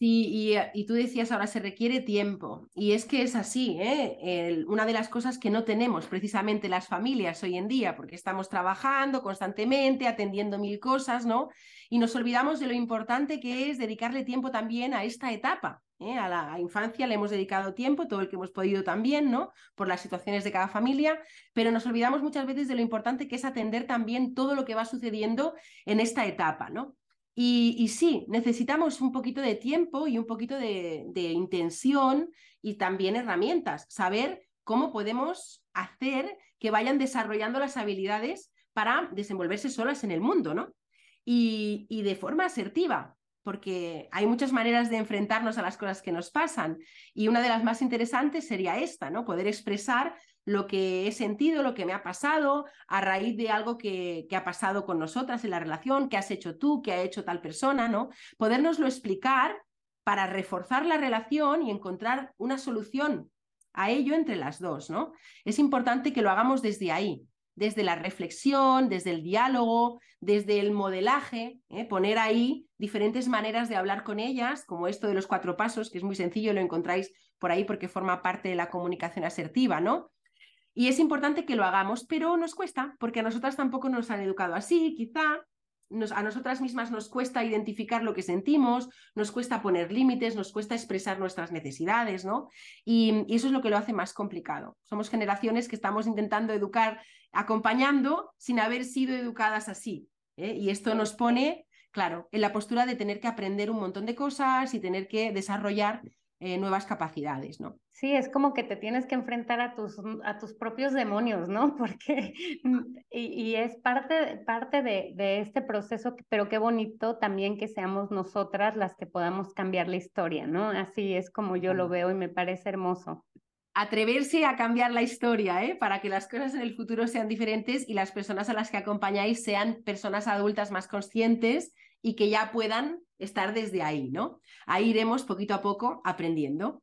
Sí, eh, y, tú decías ahora se requiere tiempo. Y es que es así, ¿eh? una de las cosas que no tenemos precisamente las familias hoy en día, porque estamos trabajando constantemente, atendiendo mil cosas, ¿no? Y nos olvidamos de lo importante que es dedicarle tiempo también a esta etapa. ¿eh? A la infancia le hemos dedicado tiempo, todo el que hemos podido también, ¿no? Por las situaciones de cada familia, pero nos olvidamos muchas veces de lo importante que es atender también todo lo que va sucediendo en esta etapa, ¿no? Y, sí, necesitamos un poquito de tiempo y un poquito de, intención y también herramientas, saber cómo podemos hacer que vayan desarrollando las habilidades para desenvolverse solas en el mundo, ¿no? Y, y, de forma asertiva, porque hay muchas maneras de enfrentarnos a las cosas que nos pasan y una de las más interesantes sería esta, ¿no? Poder expresar lo que he sentido, lo que me ha pasado, a raíz de algo que, que, ha pasado con nosotras en la relación, que has hecho tú, que ha hecho tal persona, ¿no? Podernoslo explicar para reforzar la relación y encontrar una solución a ello entre las dos, ¿no? Es importante que lo hagamos desde ahí, desde la reflexión, desde el diálogo, desde el modelaje, ¿eh? poner ahí diferentes maneras de hablar con ellas, como esto de los cuatro pasos, que es muy sencillo, lo encontráis por ahí porque forma parte de la comunicación asertiva, ¿no? Y es importante que lo hagamos, pero nos cuesta, porque a nosotras tampoco nos han educado así, quizá. a nosotras mismas nos cuesta identificar lo que sentimos, nos cuesta poner límites, nos cuesta expresar nuestras necesidades, ¿no? Y, eso es lo que lo hace más complicado. Somos generaciones que estamos intentando educar, acompañando sin haber sido educadas así. ¿eh? Y esto nos pone, claro, en la postura de tener que aprender un montón de cosas y tener que desarrollar eh, nuevas capacidades, ¿no? Sí, es como que te tienes que enfrentar a tus, a tus propios demonios, ¿no? Porque, y, es parte, parte de, de, este proceso, pero qué bonito también que seamos nosotras las que podamos cambiar la historia, ¿no? Así es como yo lo veo y me parece hermoso. Atreverse a cambiar la historia, ¿eh? Para que las cosas en el futuro sean diferentes y las personas a las que acompañáis sean personas adultas más conscientes y que ya puedan estar desde ahí, ¿no? Ahí iremos poquito a poco aprendiendo.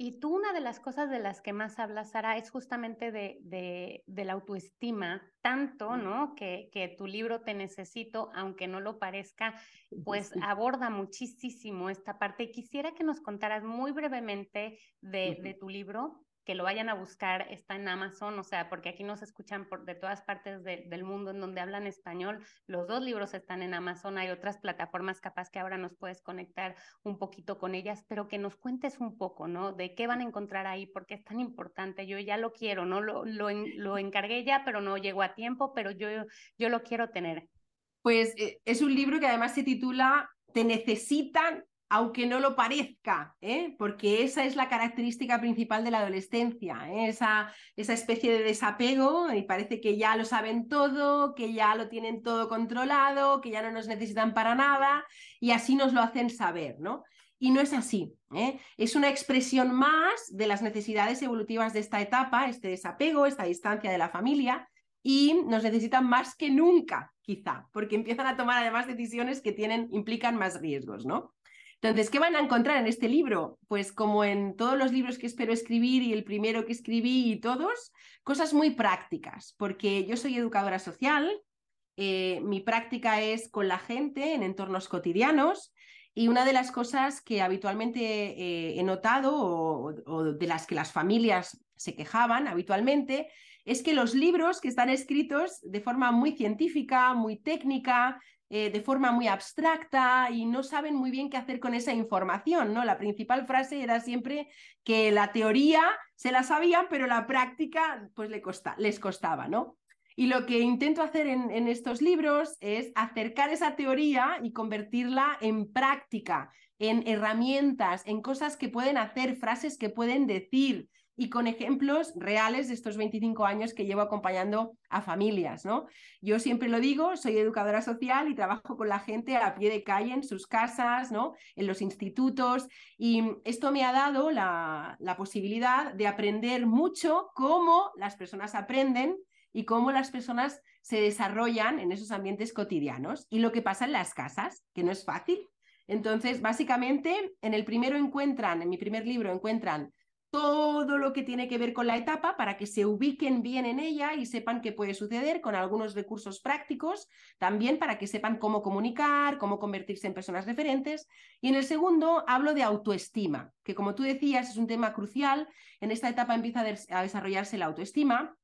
Y tú una de las cosas de las que más hablas, Sara, es justamente de, de, de la autoestima, tanto, ¿no? Que, que, tu libro Te Necesito, aunque no lo parezca, pues aborda muchísimo esta parte. Y quisiera que nos contaras muy brevemente de, de tu libro, que lo vayan a buscar, está en Amazon, o sea, porque aquí nos escuchan por, de todas partes del mundo en donde hablan español. Los dos libros están en Amazon, hay otras plataformas capaz que ahora nos puedes conectar un poquito con ellas, pero que nos cuentes un poco, ¿no? De qué van a encontrar ahí, porque es tan importante. Yo ya lo quiero, ¿no? Lo, lo, lo encargué ya, pero no llegó a tiempo, pero yo, yo lo quiero tener. Pues eh, es un libro que además se titula Te necesitan aunque no lo parezca, ¿eh? porque esa es la característica principal de la adolescencia, ¿eh? esa, especie de desapego y parece que ya lo saben todo, que ya lo tienen todo controlado, que ya no nos necesitan para nada y así nos lo hacen saber, ¿no? Y no es así, ¿eh? es una expresión más de las necesidades evolutivas de esta etapa, este desapego, esta distancia de la familia, y nos necesitan más que nunca, quizá, porque empiezan a tomar además decisiones que tienen, implican más riesgos, ¿no? Entonces, ¿qué van a encontrar en este libro? Pues como en todos los libros que espero escribir y el primero que escribí y todos, cosas muy prácticas, porque yo soy educadora social, eh, mi práctica es con la gente en entornos cotidianos y una de las cosas que habitualmente eh, he notado o de las que las familias se quejaban habitualmente es que los libros que están escritos de forma muy científica, muy técnica, eh, de forma muy abstracta y no saben muy bien qué hacer con esa información, ¿no? La principal frase era siempre que la teoría se la sabían, pero la práctica pues les costaba, ¿no? Y lo que intento hacer en, estos libros es acercar esa teoría y convertirla en práctica, en herramientas, en cosas que pueden hacer, frases que pueden decir, y con ejemplos reales de estos 25 años que llevo acompañando a familias, ¿no? Yo siempre lo digo, soy educadora social y trabajo con la gente a pie de calle en sus casas, ¿no? En los institutos y esto me ha dado la, la posibilidad de aprender mucho cómo las personas aprenden y cómo las personas se desarrollan en esos ambientes cotidianos y lo que pasa en las casas, que no es fácil. Entonces, básicamente, en el primero encuentran, en mi primer libro encuentran todo lo que tiene que ver con la etapa para que se ubiquen bien en ella y sepan qué puede suceder con algunos recursos prácticos, también para que sepan cómo comunicar, cómo convertirse en personas referentes. Y en el segundo hablo de autoestima, que como tú decías es un tema crucial. En esta etapa empieza a desarrollarse la autoestima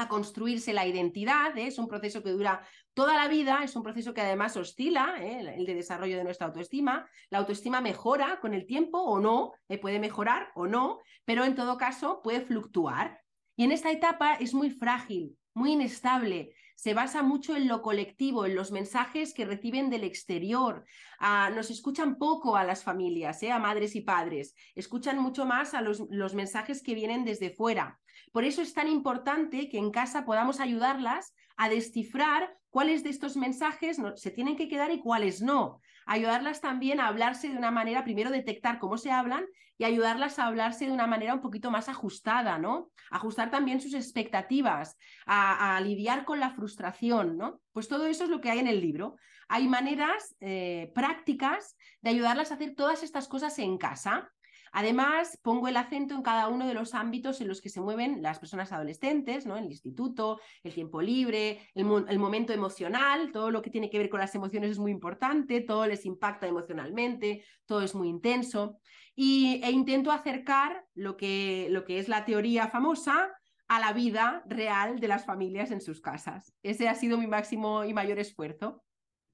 a construirse la identidad, ¿eh? es un proceso que dura toda la vida, es un proceso que además oscila, ¿eh? el de desarrollo de nuestra autoestima. La autoestima mejora con el tiempo o no, ¿eh? puede mejorar o no, pero en todo caso puede fluctuar. Y en esta etapa es muy frágil, muy inestable, se basa mucho en lo colectivo, en los mensajes que reciben del exterior. Ah, nos escuchan poco a las familias, a madres y padres, escuchan mucho más a los, los mensajes que vienen desde fuera. Por eso es tan importante que en casa podamos ayudarlas a descifrar cuáles de estos mensajes se tienen que quedar y cuáles no. Ayudarlas también a hablarse de una manera, primero detectar cómo se hablan y ayudarlas a hablarse de una manera un poquito más ajustada, ¿no? Ajustar también sus expectativas, a, a lidiar con la frustración, ¿no? Pues todo eso es lo que hay en el libro. Hay maneras eh, prácticas de ayudarlas a hacer todas estas cosas en casa. Además, pongo el acento en cada uno de los ámbitos en los que se mueven las personas adolescentes, ¿no? El instituto, el tiempo libre, el, momento emocional, todo lo que tiene que ver con las emociones es muy importante, todo les impacta emocionalmente, todo es muy intenso. Y, e intento acercar lo que, lo que es la teoría famosa a la vida real de las familias en sus casas. Ese ha sido mi máximo y mayor esfuerzo.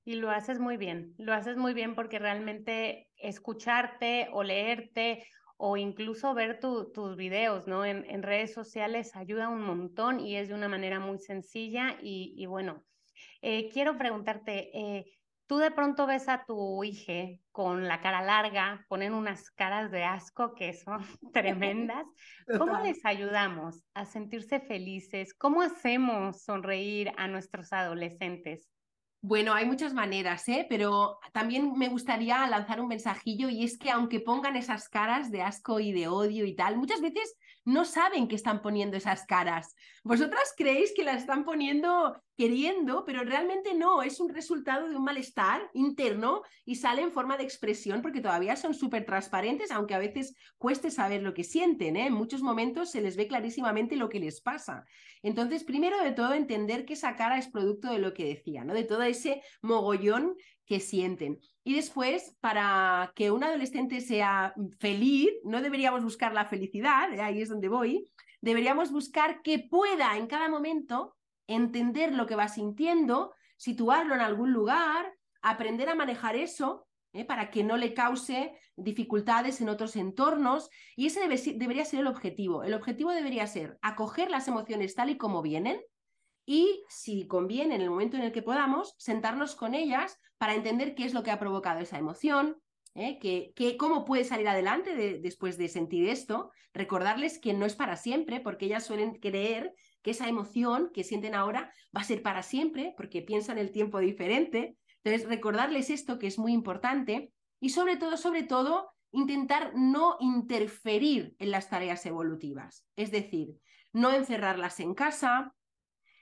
Y lo haces muy bien, lo haces muy bien porque realmente escucharte o leerte o incluso ver tus videos ¿no? En, redes sociales ayuda un montón y es de una manera muy sencilla. Y, bueno, eh, quiero preguntarte, eh, tú de pronto ves a tu hija con la cara larga, ponen unas caras de asco que son tremendas. ¿Cómo les ayudamos a sentirse felices? ¿Cómo hacemos sonreír a nuestros adolescentes? Bueno, hay muchas maneras, ¿eh? pero también me gustaría lanzar un mensajillo y es que aunque pongan esas caras de asco y de odio y tal, muchas veces no saben que están poniendo esas caras. Vosotras creéis que las están poniendo queriendo, pero realmente no, es un resultado de un malestar interno y sale en forma de expresión porque todavía son súper transparentes, aunque a veces cueste saber lo que sienten. ¿eh? En muchos momentos se les ve clarísimamente lo que les pasa. Entonces, primero de todo, entender que esa cara es producto de lo que decía, ¿no? de todo ese mogollón que sienten. Y después, para que un adolescente sea feliz, no deberíamos buscar la felicidad, ahí es donde voy, deberíamos buscar que pueda en cada momento entender lo que va sintiendo, situarlo en algún lugar, aprender a manejar eso ¿eh? para que no le cause dificultades en otros entornos. Y ese debería ser el objetivo. El objetivo debería ser acoger las emociones tal y como vienen, y, si conviene, en el momento en el que podamos, sentarnos con ellas para entender qué es lo que ha provocado esa emoción, ¿eh? cómo puede salir adelante después de sentir esto, recordarles que no es para siempre, porque ellas suelen creer que esa emoción que sienten ahora va a ser para siempre, porque piensan el tiempo diferente. Entonces, recordarles esto que es muy importante y sobre todo, sobre todo, intentar no interferir en las tareas evolutivas, es decir, no encerrarlas en casa,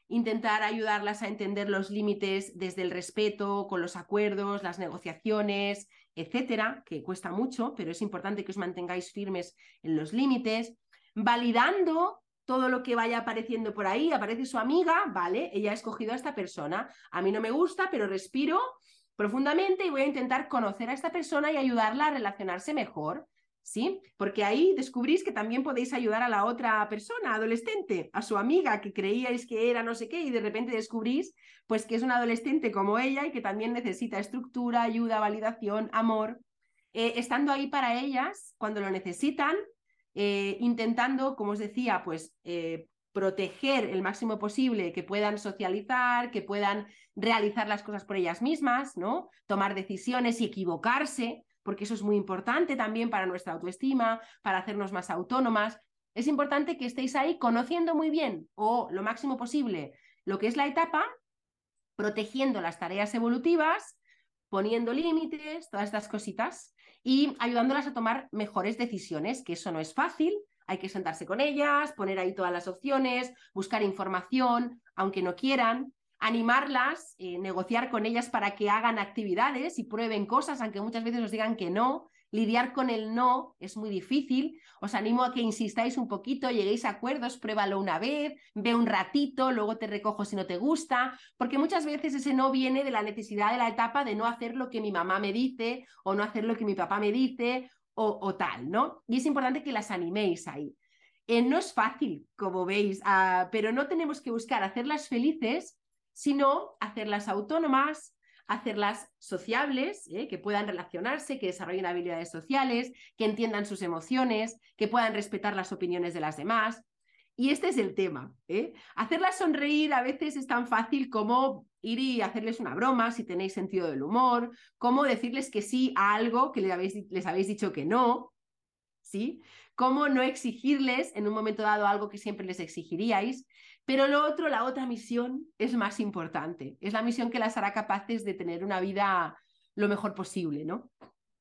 intentar ayudarlas a entender los límites desde el respeto, con los acuerdos, las negociaciones, etcétera, que cuesta mucho, pero es importante que os mantengáis firmes en los límites, validando todo lo que vaya apareciendo por ahí, aparece su amiga, vale, ella ha escogido a esta persona, a mí no me gusta, pero respiro profundamente y voy a intentar conocer a esta persona y ayudarla a relacionarse mejor. ¿Sí? Porque ahí descubrís que también podéis ayudar a la otra persona, adolescente, a su amiga que creíais que era no sé qué y de repente descubrís pues que es una adolescente como ella y que también necesita estructura, ayuda, validación, amor, eh, estando ahí para ellas cuando lo necesitan, eh, intentando, como os decía, pues eh, proteger el máximo posible, que puedan socializar, que puedan realizar las cosas por ellas mismas, ¿no? Tomar decisiones y equivocarse, porque eso es muy importante también para nuestra autoestima, para hacernos más autónomas. Es importante que estéis ahí conociendo muy bien o lo máximo posible lo que es la etapa, protegiendo las tareas evolutivas, poniendo límites, todas estas cositas y ayudándolas a tomar mejores decisiones, que eso no es fácil, hay que sentarse con ellas, poner ahí todas las opciones, buscar información, aunque no quieran, animarlas, eh, negociar con ellas para que hagan actividades y prueben cosas, aunque muchas veces os digan que no. Lidiar con el no es muy difícil. Os animo a que insistáis un poquito, lleguéis a acuerdos, pruébalo una vez, ve un ratito, luego te recojo si no te gusta, porque muchas veces ese no viene de la necesidad de la etapa de no hacer lo que mi mamá me dice o no hacer lo que mi papá me dice o, tal, ¿no? Y es importante que las animéis ahí. Eh, no es fácil, como veis, ah, pero no tenemos que buscar hacerlas felices sino hacerlas autónomas, hacerlas sociables, ¿eh? que puedan relacionarse, que desarrollen habilidades sociales, que entiendan sus emociones, que puedan respetar las opiniones de las demás. Y este es el tema. ¿eh? Hacerlas sonreír a veces es tan fácil como ir y hacerles una broma si tenéis sentido del humor, como decirles que sí a algo que les habéis, les habéis dicho que no, ¿sí? Cómo no exigirles en un momento dado algo que siempre les exigiríais. Pero lo otro, la otra misión es más importante. Es la misión que las hará capaces de tener una vida lo mejor posible, ¿no?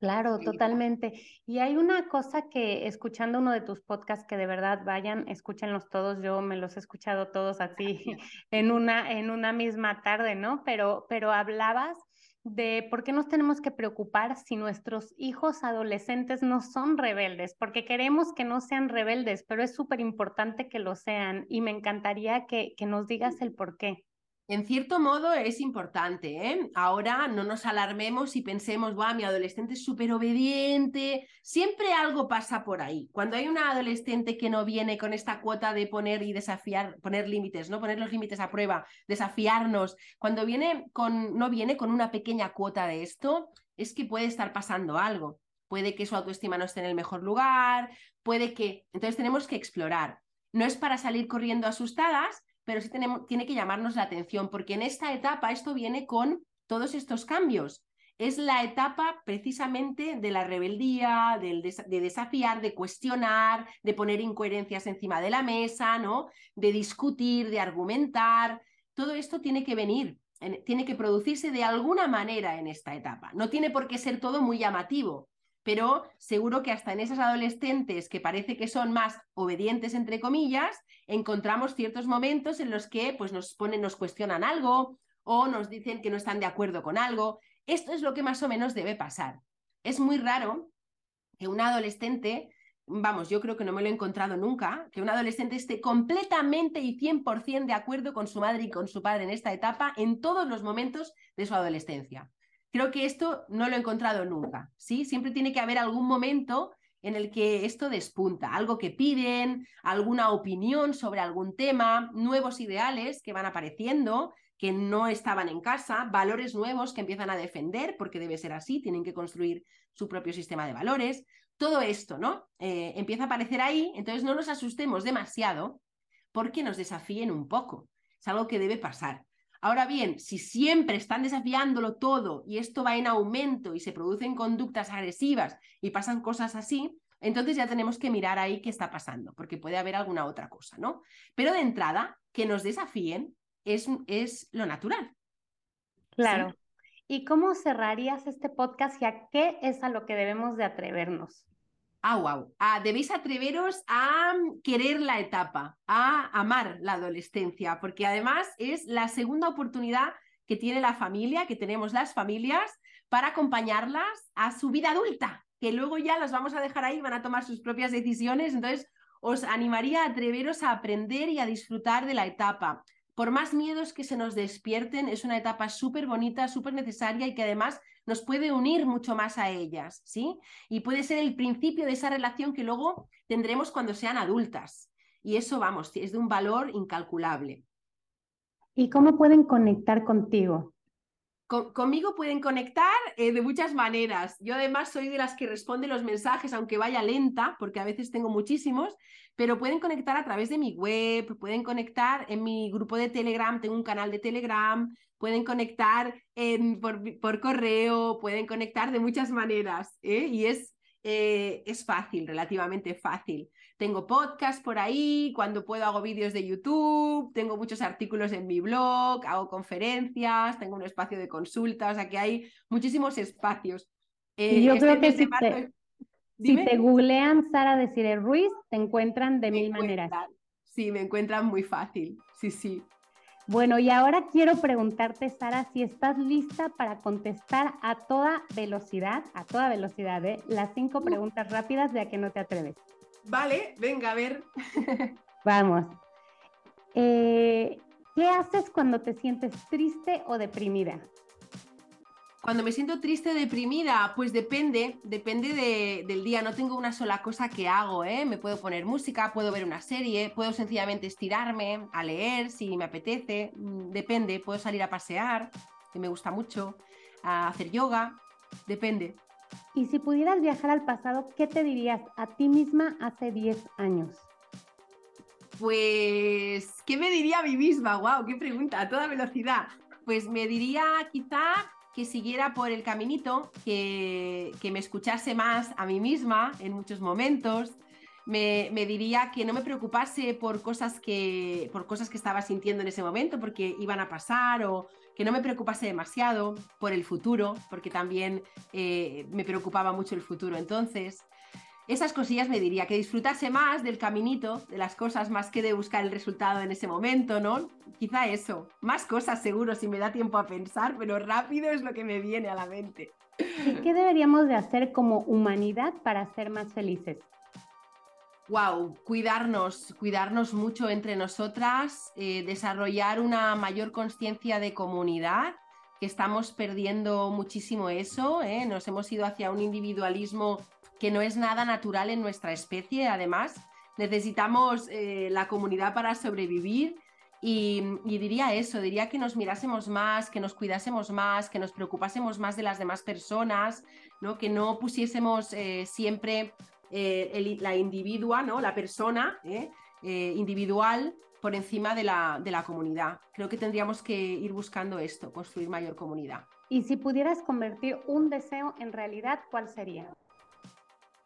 Claro, totalmente. Y hay una cosa que escuchando uno de tus podcasts que de verdad vayan, escúchenlos todos, yo me los he escuchado todos así en una en una misma tarde, ¿no? Pero pero hablabas de por qué nos tenemos que preocupar si nuestros hijos adolescentes no son rebeldes, porque queremos que no sean rebeldes, pero es súper importante que lo sean y me encantaría que, que nos digas el por qué. En cierto modo es importante, ¿eh? Ahora no nos alarmemos y pensemos, va, mi adolescente es súper obediente. Siempre algo pasa por ahí. Cuando hay una adolescente que no viene con esta cuota de poner y desafiar, poner límites, ¿no? Poner los límites a prueba, desafiarnos. Cuando viene con, no viene con una pequeña cuota de esto, es que puede estar pasando algo. Puede que su autoestima no esté en el mejor lugar, puede que. Entonces tenemos que explorar. No es para salir corriendo asustadas, pero sí tenemos, tiene que llamarnos la atención, porque en esta etapa esto viene con todos estos cambios. Es la etapa precisamente de la rebeldía, de desafiar, de cuestionar, de poner incoherencias encima de la mesa, ¿no? De discutir, de argumentar. Todo esto tiene que venir, tiene que producirse de alguna manera en esta etapa. No tiene por qué ser todo muy llamativo, pero seguro que hasta en esas adolescentes que parece que son más obedientes, entre comillas, encontramos ciertos momentos en los que pues, nos ponen, nos cuestionan algo o nos dicen que no están de acuerdo con algo. Esto es lo que más o menos debe pasar. Es muy raro que un adolescente, vamos, yo creo que no me lo he encontrado nunca, que un adolescente esté completamente y 100% de acuerdo con su madre y con su padre en esta etapa en todos los momentos de su adolescencia Creo que esto no lo he encontrado nunca, ¿sí? Siempre tiene que haber algún momento en el que esto despunta, algo que piden, alguna opinión sobre algún tema, nuevos ideales que van apareciendo, que no estaban en casa, valores nuevos que empiezan a defender, porque debe ser así, tienen que construir su propio sistema de valores. Todo esto, ¿no? Eh, empieza a aparecer ahí, entonces no nos asustemos demasiado porque nos desafíen un poco. Es algo que debe pasar. Ahora bien, si siempre están desafiándolo todo y esto va en aumento y se producen conductas agresivas y pasan cosas así, entonces ya tenemos que mirar ahí qué está pasando, porque puede haber alguna otra cosa, ¿no? Pero de entrada, que nos desafíen es, es lo natural. Claro. ¿Y cómo cerrarías este podcast y a qué es a lo que debemos de atrevernos? Ah, wow. Ah, debéis atreveros a querer la etapa, a amar la adolescencia, porque además es la segunda oportunidad que tiene la familia, que tenemos las familias, para acompañarlas a su vida adulta, que luego ya las vamos a dejar ahí, van a tomar sus propias decisiones. Entonces, os animaría a atreveros a aprender y a disfrutar de la etapa por más miedos que se nos despierten, es una etapa súper bonita, súper necesaria y que además nos puede unir mucho más a ellas, ¿sí? Y puede ser el principio de esa relación que luego tendremos cuando sean adultas. Y eso, vamos, es de un valor incalculable. ¿Y cómo pueden conectar contigo? conmigo pueden conectar eh, de muchas maneras. Yo además soy de las que responde los mensajes, aunque vaya lenta, porque a veces tengo muchísimos, pero pueden conectar a través de mi web, pueden conectar en mi grupo de Telegram, tengo un canal de Telegram, pueden conectar por, correo, pueden conectar de muchas maneras, ¿eh? y es, eh, es fácil, relativamente fácil. Tengo podcast por ahí, cuando puedo hago vídeos de YouTube, tengo muchos artículos en mi blog, hago conferencias, tengo un espacio de consulta, o sea que hay muchísimos espacios. y yo este creo que si te, si te, googlean Sara Desire Ruiz, te encuentran de mil maneras. Sí, me encuentran muy fácil, sí, sí. Bueno, y ahora quiero preguntarte, Sara, si estás lista para contestar a toda velocidad, a toda velocidad, ¿eh? las cinco preguntas rápidas de a que no te atreves. Vale, venga, a ver. Vamos. Eh, ¿Qué haces cuando te sientes triste o deprimida? Cuando me siento triste deprimida, pues depende, depende del día. No tengo una sola cosa que hago, ¿eh? Me puedo poner música, puedo ver una serie, puedo sencillamente estirarme, a leer si me apetece, mm, depende. Puedo salir a pasear, que me gusta mucho, a hacer yoga, depende. Y si pudieras viajar al pasado, ¿qué te dirías a ti misma hace 10 años? Pues, ¿qué me diría a mí misma? ¡Wow! ¡Qué pregunta! A toda velocidad. Pues me diría quizá que siguiera por el caminito, que, que me escuchase más a mí misma en muchos momentos, me, diría que no me preocupase por cosas que, por cosas que estaba sintiendo en ese momento, porque iban a pasar, o que no me preocupase demasiado por el futuro, porque también eh, me preocupaba mucho el futuro. Entonces, esas cosillas me diría que disfrutase más del caminito, de las cosas, más que de buscar el resultado en ese momento, ¿no? Quizá eso. Más cosas seguro si me da tiempo a pensar, pero rápido es lo que me viene a la mente. ¿Y qué deberíamos de hacer como humanidad para ser más felices? wow, cuidarnos, cuidarnos mucho entre nosotras, eh, desarrollar una mayor conciencia de comunidad, que estamos perdiendo muchísimo eso, ¿eh? nos hemos ido hacia un individualismo que no es nada natural en nuestra especie, además. Necesitamos eh, la comunidad para sobrevivir y, diría eso, diría que nos mirásemos más, que nos cuidásemos más, que nos preocupásemos más de las demás personas, ¿no? que no pusiésemos siempre eh, la individua, ¿no? la persona ¿eh? Eh, individual por encima de la, de la comunidad. Creo que tendríamos que ir buscando esto, construir mayor comunidad. Y si pudieras convertir un deseo en realidad, ¿cuál sería?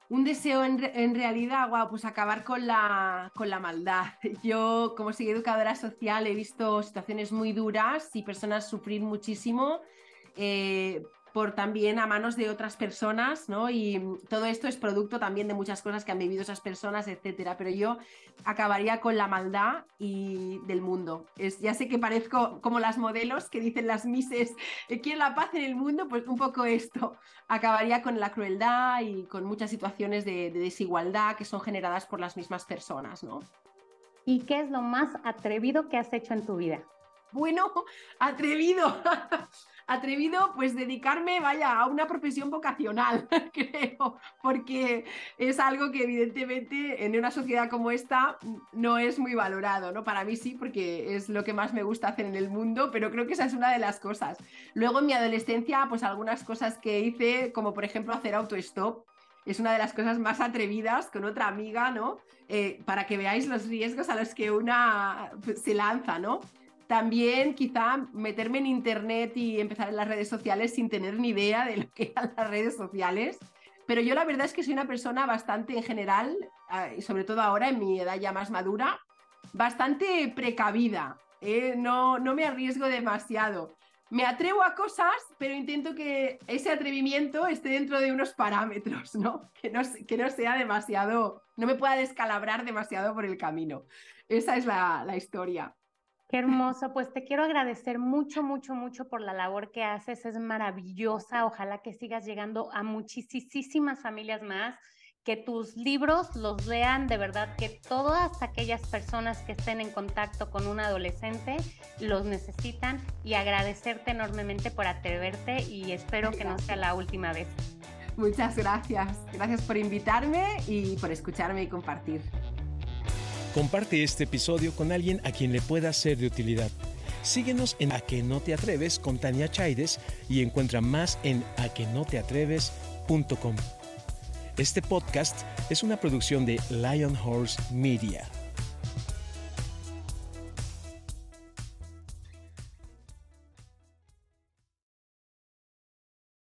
Un deseo en, realidad, wow, pues acabar con la, con la maldad. Yo, como soy educadora social, he visto situaciones muy duras y personas sufrir muchísimo por también a manos de otras personas, ¿no? Y todo esto es producto también de muchas cosas que han vivido esas personas, etcétera. Pero yo acabaría con la maldad y del mundo. Es, ya sé que parezco como las modelos que dicen las mises, eh, quiero la paz en el mundo, pues un poco esto. Acabaría con la crueldad y con muchas situaciones de, de desigualdad que son generadas por las mismas personas, ¿no? ¿Y qué es lo más atrevido que has hecho en tu vida? Bueno, atrevido, atrevido, pues dedicarme, vaya, a una profesión vocacional, creo, porque es algo que evidentemente en una sociedad como esta no es muy valorado, ¿no? Para mí sí, porque es lo que más me gusta hacer en el mundo, pero creo que esa es una de las cosas. Luego en mi adolescencia, pues algunas cosas que hice, como por ejemplo hacer autostop, es una de las cosas más atrevidas con otra amiga, ¿no? Eh, para que veáis los riesgos a los que una se lanza, ¿no? También quizá meterme en internet y empezar en las redes sociales sin tener ni idea de lo que eran las redes sociales. Pero yo la verdad es que soy una persona bastante en general, ah, y sobre todo ahora en mi edad ya más madura, bastante precavida. ¿eh? No, no me arriesgo demasiado. Me atrevo a cosas, pero intento que ese atrevimiento esté dentro de unos parámetros, ¿no? Que no, que no sea demasiado, no me pueda descalabrar demasiado por el camino. Esa es la, la historia. Qué hermoso, pues te quiero agradecer mucho, mucho, mucho por la labor que haces, es maravillosa, ojalá que sigas llegando a muchísimas familias más, que tus libros los lean, de verdad que todas aquellas personas que estén en contacto con un adolescente los necesitan y agradecerte enormemente por atreverte y espero que no sea la última vez. Muchas gracias, gracias por invitarme y por escucharme y compartir. Comparte este episodio con alguien a quien le pueda ser de utilidad. Síguenos en A que no te atreves con Tania Chaides y encuentra más en aquenoteatreves.com. Este podcast es una producción de Lion Horse Media.